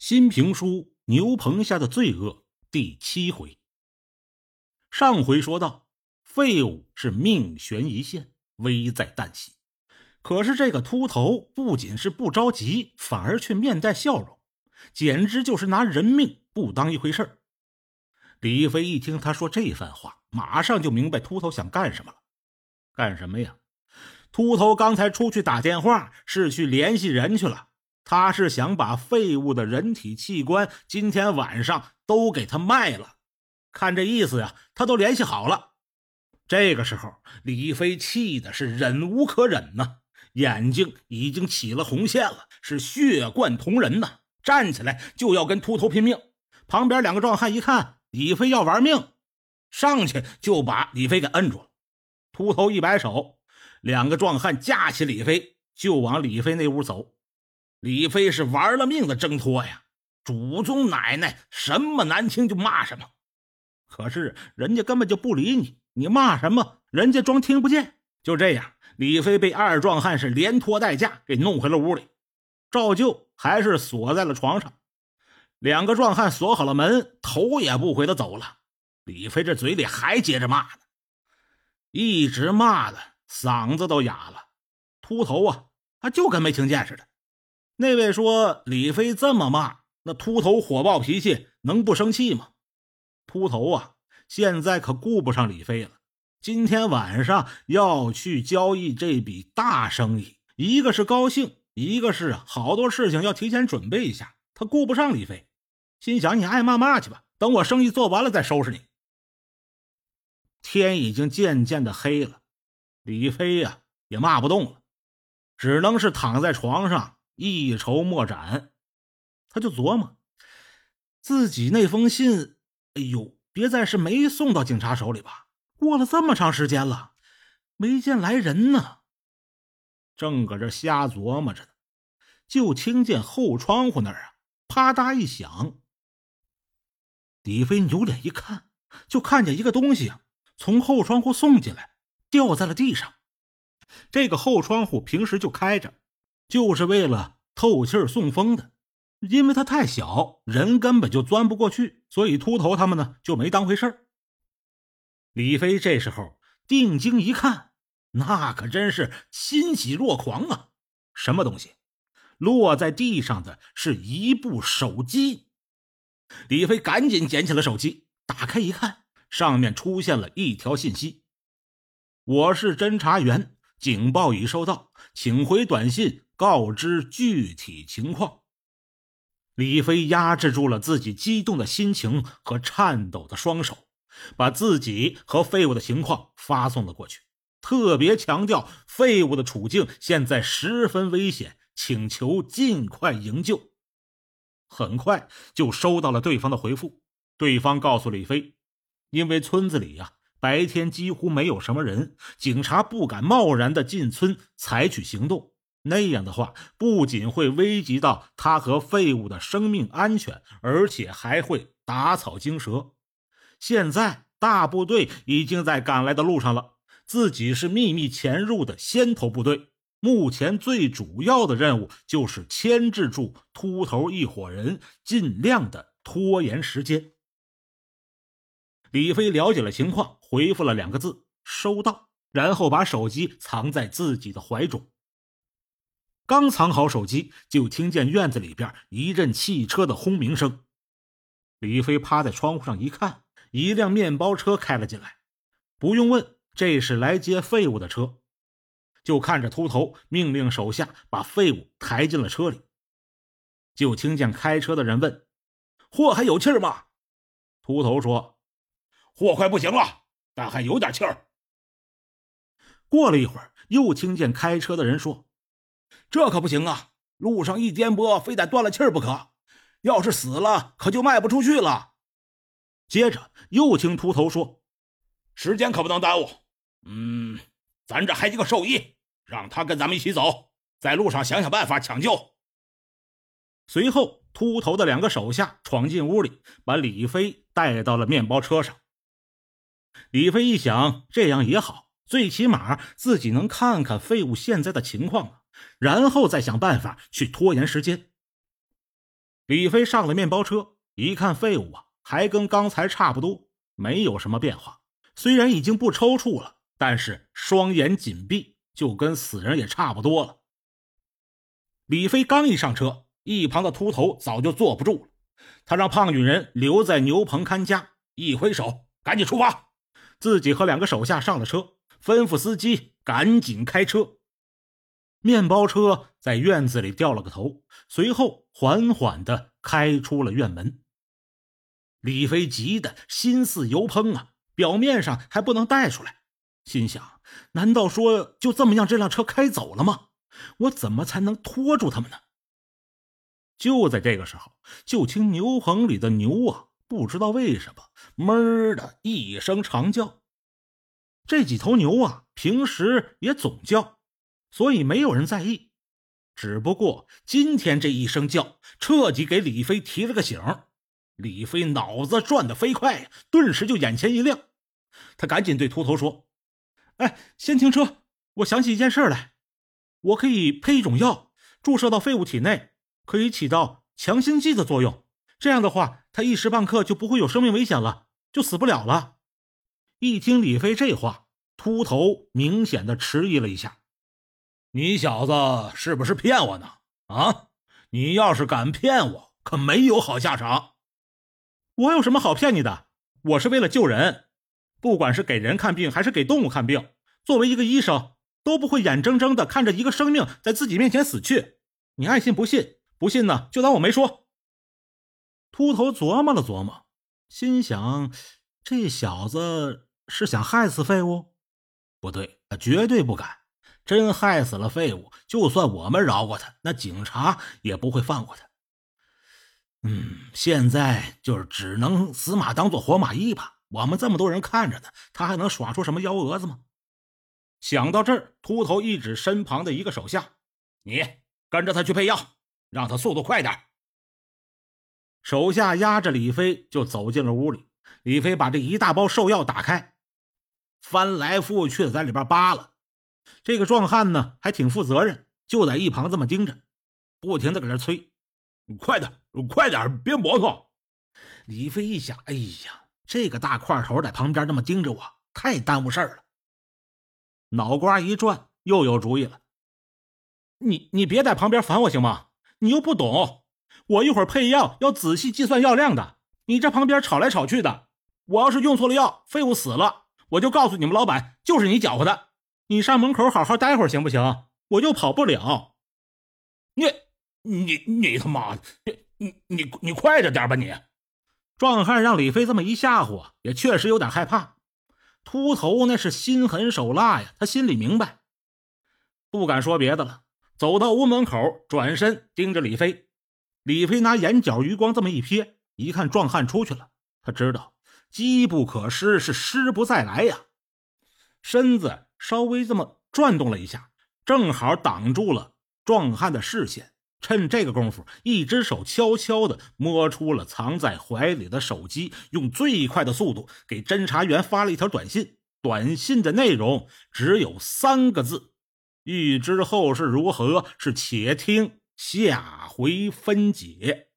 新评书《牛棚下的罪恶》第七回。上回说到，废物是命悬一线，危在旦夕。可是这个秃头不仅是不着急，反而却面带笑容，简直就是拿人命不当一回事李飞一听他说这番话，马上就明白秃头想干什么了。干什么呀？秃头刚才出去打电话，是去联系人去了。他是想把废物的人体器官今天晚上都给他卖了。看这意思呀，他都联系好了。这个时候，李飞气的是忍无可忍呐，眼睛已经起了红线了，是血贯瞳仁呐，站起来就要跟秃头拼命。旁边两个壮汉一看李飞要玩命，上去就把李飞给摁住了。秃头一摆手。两个壮汉架起李飞，就往李飞那屋走。李飞是玩了命的挣脱呀，祖宗奶奶什么难听就骂什么。可是人家根本就不理你，你骂什么，人家装听不见。就这样，李飞被二壮汉是连拖带架给弄回了屋里，照旧还是锁在了床上。两个壮汉锁好了门，头也不回的走了。李飞这嘴里还接着骂呢，一直骂的。嗓子都哑了，秃头啊，他就跟没听见似的。那位说李飞这么骂，那秃头火爆脾气能不生气吗？秃头啊，现在可顾不上李飞了。今天晚上要去交易这笔大生意，一个是高兴，一个是好多事情要提前准备一下。他顾不上李飞，心想你爱骂骂去吧，等我生意做完了再收拾你。天已经渐渐的黑了。李飞呀，也骂不动了，只能是躺在床上一筹莫展。他就琢磨，自己那封信，哎呦，别再是没送到警察手里吧？过了这么长时间了，没见来人呢。正搁这瞎琢磨着呢，就听见后窗户那儿啊，啪嗒一响。李飞扭脸一看，就看见一个东西从后窗户送进来。掉在了地上。这个后窗户平时就开着，就是为了透气送风的。因为它太小，人根本就钻不过去，所以秃头他们呢就没当回事儿李飞这时候定睛一看，那可真是欣喜若狂啊！什么东西？落在地上的是一部手机。李飞赶紧捡起了手机，打开一看，上面出现了一条信息。我是侦查员，警报已收到，请回短信告知具体情况。李飞压制住了自己激动的心情和颤抖的双手，把自己和废物的情况发送了过去，特别强调废物的处境现在十分危险，请求尽快营救。很快就收到了对方的回复，对方告诉李飞，因为村子里呀。白天几乎没有什么人，警察不敢贸然的进村采取行动。那样的话，不仅会危及到他和废物的生命安全，而且还会打草惊蛇。现在大部队已经在赶来的路上了，自己是秘密潜入的先头部队。目前最主要的任务就是牵制住秃头一伙人，尽量的拖延时间。李飞了解了情况，回复了两个字：“收到。”然后把手机藏在自己的怀中。刚藏好手机，就听见院子里边一阵汽车的轰鸣声。李飞趴在窗户上一看，一辆面包车开了进来。不用问，这是来接废物的车。就看着秃头命令手下把废物抬进了车里。就听见开车的人问：“货还有气吗？”秃头说。货快不行了，但还有点气儿。过了一会儿，又听见开车的人说：“这可不行啊，路上一颠簸，非得断了气儿不可。要是死了，可就卖不出去了。”接着又听秃头说：“时间可不能耽误。嗯，咱这还一个兽医，让他跟咱们一起走，在路上想想办法抢救。”随后，秃头的两个手下闯进屋里，把李飞带到了面包车上。李飞一想，这样也好，最起码自己能看看废物现在的情况然后再想办法去拖延时间。李飞上了面包车，一看废物啊，还跟刚才差不多，没有什么变化。虽然已经不抽搐了，但是双眼紧闭，就跟死人也差不多了。李飞刚一上车，一旁的秃头早就坐不住了，他让胖女人留在牛棚看家，一挥手，赶紧出发。自己和两个手下上了车，吩咐司机赶紧开车。面包车在院子里掉了个头，随后缓缓的开出了院门。李飞急得心似油烹啊！表面上还不能带出来，心想：难道说就这么让这辆车开走了吗？我怎么才能拖住他们呢？就在这个时候，就听牛棚里的牛啊，不知道为什么哞的一声长叫。这几头牛啊，平时也总叫，所以没有人在意。只不过今天这一声叫，彻底给李飞提了个醒。李飞脑子转得飞快，顿时就眼前一亮。他赶紧对秃头说：“哎，先停车！我想起一件事来，我可以配一种药，注射到废物体内，可以起到强心剂的作用。这样的话，他一时半刻就不会有生命危险了，就死不了了。”一听李飞这话，秃头明显的迟疑了一下：“你小子是不是骗我呢？啊，你要是敢骗我，可没有好下场。我有什么好骗你的？我是为了救人。”不管是给人看病还是给动物看病，作为一个医生，都不会眼睁睁的看着一个生命在自己面前死去。你爱信不信，不信呢就当我没说。秃头琢磨了琢磨，心想：这小子是想害死废物？不对，他绝对不敢。真害死了废物，就算我们饶过他，那警察也不会放过他。嗯，现在就是只能死马当做活马医吧。我们这么多人看着呢，他还能耍出什么幺蛾子吗？想到这儿，秃头一指身旁的一个手下：“你跟着他去配药，让他速度快点。”手下压着李飞就走进了屋里。李飞把这一大包兽药打开，翻来覆去的在里边扒拉。这个壮汉呢，还挺负责任，就在一旁这么盯着，不停的搁这催：“快点，快点，别磨蹭！”李飞一想：“哎呀！”这个大块头在旁边这么盯着我，太耽误事儿了。脑瓜一转，又有主意了。你你别在旁边烦我行吗？你又不懂，我一会儿配药要仔细计算药量的。你这旁边吵来吵去的，我要是用错了药，废物死了，我就告诉你们老板，就是你搅和的。你上门口好好待会儿行不行？我又跑不了。你你你他妈的，你你你你快着点吧你！壮汉让李飞这么一吓唬，也确实有点害怕。秃头那是心狠手辣呀，他心里明白，不敢说别的了。走到屋门口，转身盯着李飞。李飞拿眼角余光这么一瞥，一看壮汉出去了，他知道机不可失，是失不再来呀。身子稍微这么转动了一下，正好挡住了壮汉的视线。趁这个功夫，一只手悄悄地摸出了藏在怀里的手机，用最快的速度给侦查员发了一条短信。短信的内容只有三个字：“欲知后事如何，是且听下回分解。”